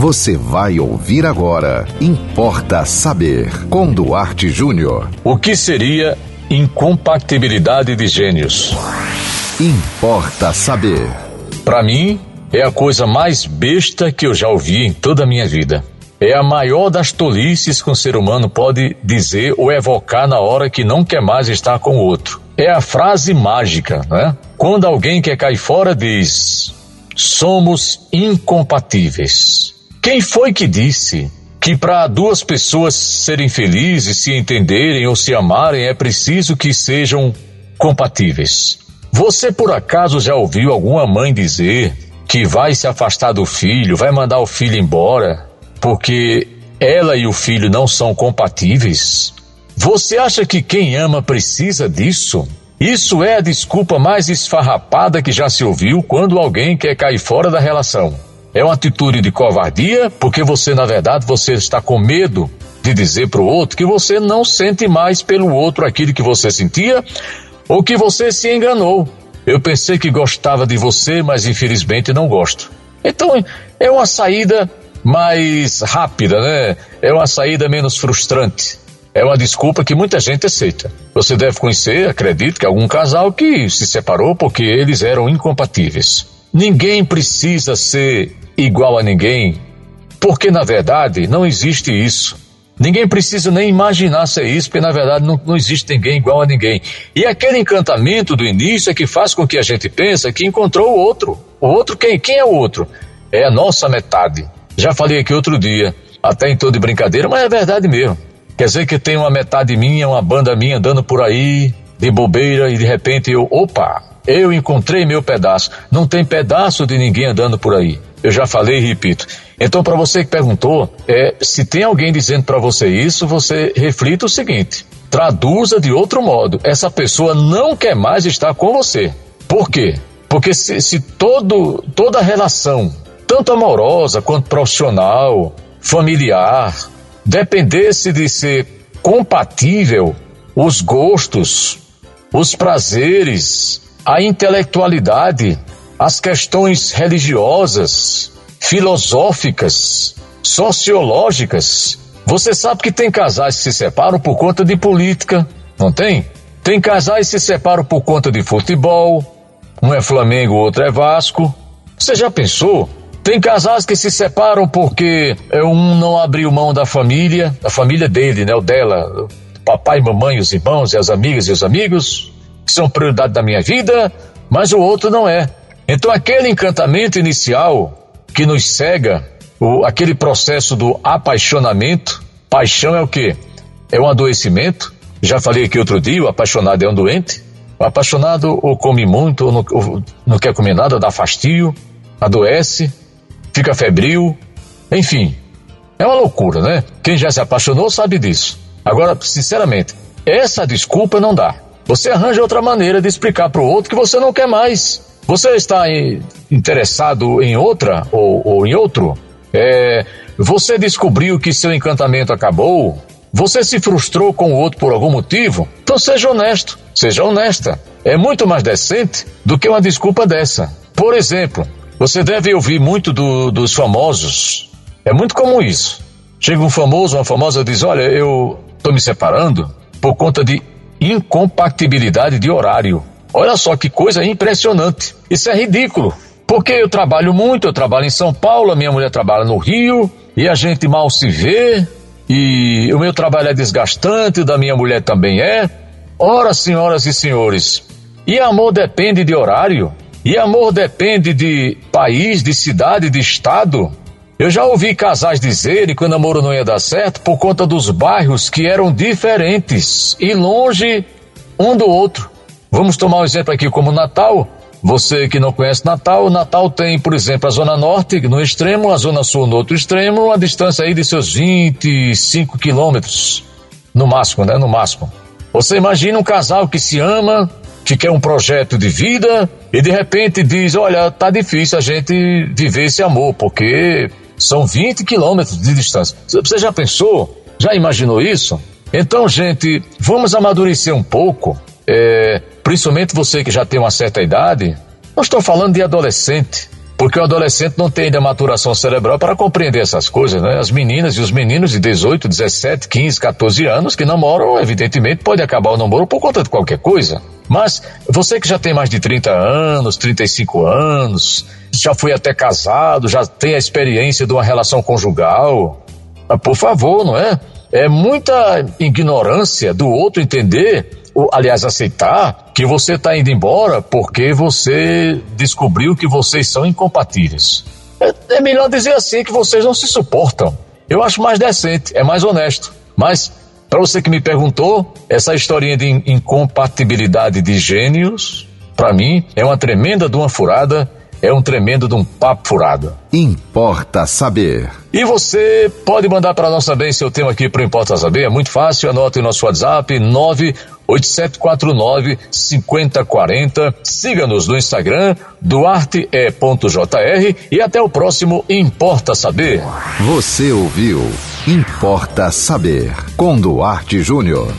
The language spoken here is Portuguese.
Você vai ouvir agora. Importa saber. Com Duarte Júnior. O que seria incompatibilidade de gênios? Importa saber. Para mim, é a coisa mais besta que eu já ouvi em toda a minha vida. É a maior das tolices que um ser humano pode dizer ou evocar na hora que não quer mais estar com o outro. É a frase mágica, né? Quando alguém quer cair fora, diz: somos incompatíveis. Quem foi que disse que para duas pessoas serem felizes, se entenderem ou se amarem, é preciso que sejam compatíveis? Você por acaso já ouviu alguma mãe dizer que vai se afastar do filho, vai mandar o filho embora porque ela e o filho não são compatíveis? Você acha que quem ama precisa disso? Isso é a desculpa mais esfarrapada que já se ouviu quando alguém quer cair fora da relação. É uma atitude de covardia, porque você, na verdade, você está com medo de dizer para o outro que você não sente mais pelo outro aquilo que você sentia ou que você se enganou. Eu pensei que gostava de você, mas infelizmente não gosto. Então, é uma saída mais rápida, né? É uma saída menos frustrante. É uma desculpa que muita gente aceita. Você deve conhecer, acredito, que algum casal que se separou porque eles eram incompatíveis. Ninguém precisa ser igual a ninguém, porque na verdade não existe isso. Ninguém precisa nem imaginar ser isso, porque na verdade não, não existe ninguém igual a ninguém. E aquele encantamento do início é que faz com que a gente pense que encontrou o outro. O outro quem? Quem é o outro? É a nossa metade. Já falei aqui outro dia, até em todo de brincadeira, mas é verdade mesmo. Quer dizer que tem uma metade minha, uma banda minha andando por aí, de bobeira, e de repente eu, opa, eu encontrei meu pedaço. Não tem pedaço de ninguém andando por aí. Eu já falei e repito. Então, para você que perguntou, é, se tem alguém dizendo para você isso, você reflita o seguinte: traduza de outro modo. Essa pessoa não quer mais estar com você. Por quê? Porque se, se todo, toda relação, tanto amorosa quanto profissional, familiar, dependesse de ser compatível os gostos, os prazeres, a intelectualidade, as questões religiosas, filosóficas, sociológicas. Você sabe que tem casais que se separam por conta de política, não tem? Tem casais que se separam por conta de futebol, um é Flamengo, outro é Vasco. Você já pensou? Tem casais que se separam porque um não abriu mão da família, da família dele, né, o dela, papai, mamãe, os irmãos e as amigas e os amigos, que são prioridade da minha vida, mas o outro não é. Então aquele encantamento inicial que nos cega, o, aquele processo do apaixonamento, paixão é o que? É um adoecimento. Já falei aqui outro dia, o apaixonado é um doente. O apaixonado ou come muito ou não, ou não quer comer nada, dá fastio, adoece, fica febril, enfim. É uma loucura, né? Quem já se apaixonou sabe disso. Agora, sinceramente, essa desculpa não dá. Você arranja outra maneira de explicar para o outro que você não quer mais. Você está interessado em outra ou, ou em outro? É, você descobriu que seu encantamento acabou? Você se frustrou com o outro por algum motivo? Então seja honesto, seja honesta. É muito mais decente do que uma desculpa dessa. Por exemplo, você deve ouvir muito do, dos famosos. É muito comum isso. Chega um famoso, uma famosa diz: Olha, eu estou me separando por conta de incompatibilidade de horário. Olha só que coisa impressionante. Isso é ridículo. Porque eu trabalho muito, eu trabalho em São Paulo, a minha mulher trabalha no Rio, e a gente mal se vê, e o meu trabalho é desgastante, o da minha mulher também é. Ora, senhoras e senhores, e amor depende de horário? E amor depende de país, de cidade, de estado. Eu já ouvi casais dizerem que o namoro não ia dar certo por conta dos bairros que eram diferentes e longe um do outro. Vamos tomar um exemplo aqui como Natal. Você que não conhece Natal, Natal tem, por exemplo, a Zona Norte no extremo, a Zona Sul no outro extremo, uma distância aí de seus 25 quilômetros. No máximo, né? No máximo. Você imagina um casal que se ama, que quer um projeto de vida e de repente diz: Olha, tá difícil a gente viver esse amor, porque são 20 quilômetros de distância. Você já pensou? Já imaginou isso? Então, gente, vamos amadurecer um pouco, é, principalmente você que já tem uma certa idade. Não estou falando de adolescente, porque o adolescente não tem ainda maturação cerebral para compreender essas coisas, né? As meninas e os meninos de 18, 17, 15, 14 anos que namoram, evidentemente, pode acabar o namoro por conta de qualquer coisa. Mas você que já tem mais de 30 anos, 35 anos, já foi até casado, já tem a experiência de uma relação conjugal, ah, por favor, não é? É muita ignorância do outro entender aliás, aceitar que você está indo embora porque você descobriu que vocês são incompatíveis. É, é melhor dizer assim que vocês não se suportam. Eu acho mais decente, é mais honesto. Mas, para você que me perguntou, essa historinha de incompatibilidade de gênios, para mim, é uma tremenda de uma furada é um tremendo de um papo furado. Importa saber. E você pode mandar para nós também seu tema aqui para Importa Saber, é muito fácil, anote o nosso WhatsApp 98749 5040. Siga-nos no Instagram duarte.jr e até o próximo Importa Saber. Você ouviu Importa Saber com Duarte Júnior.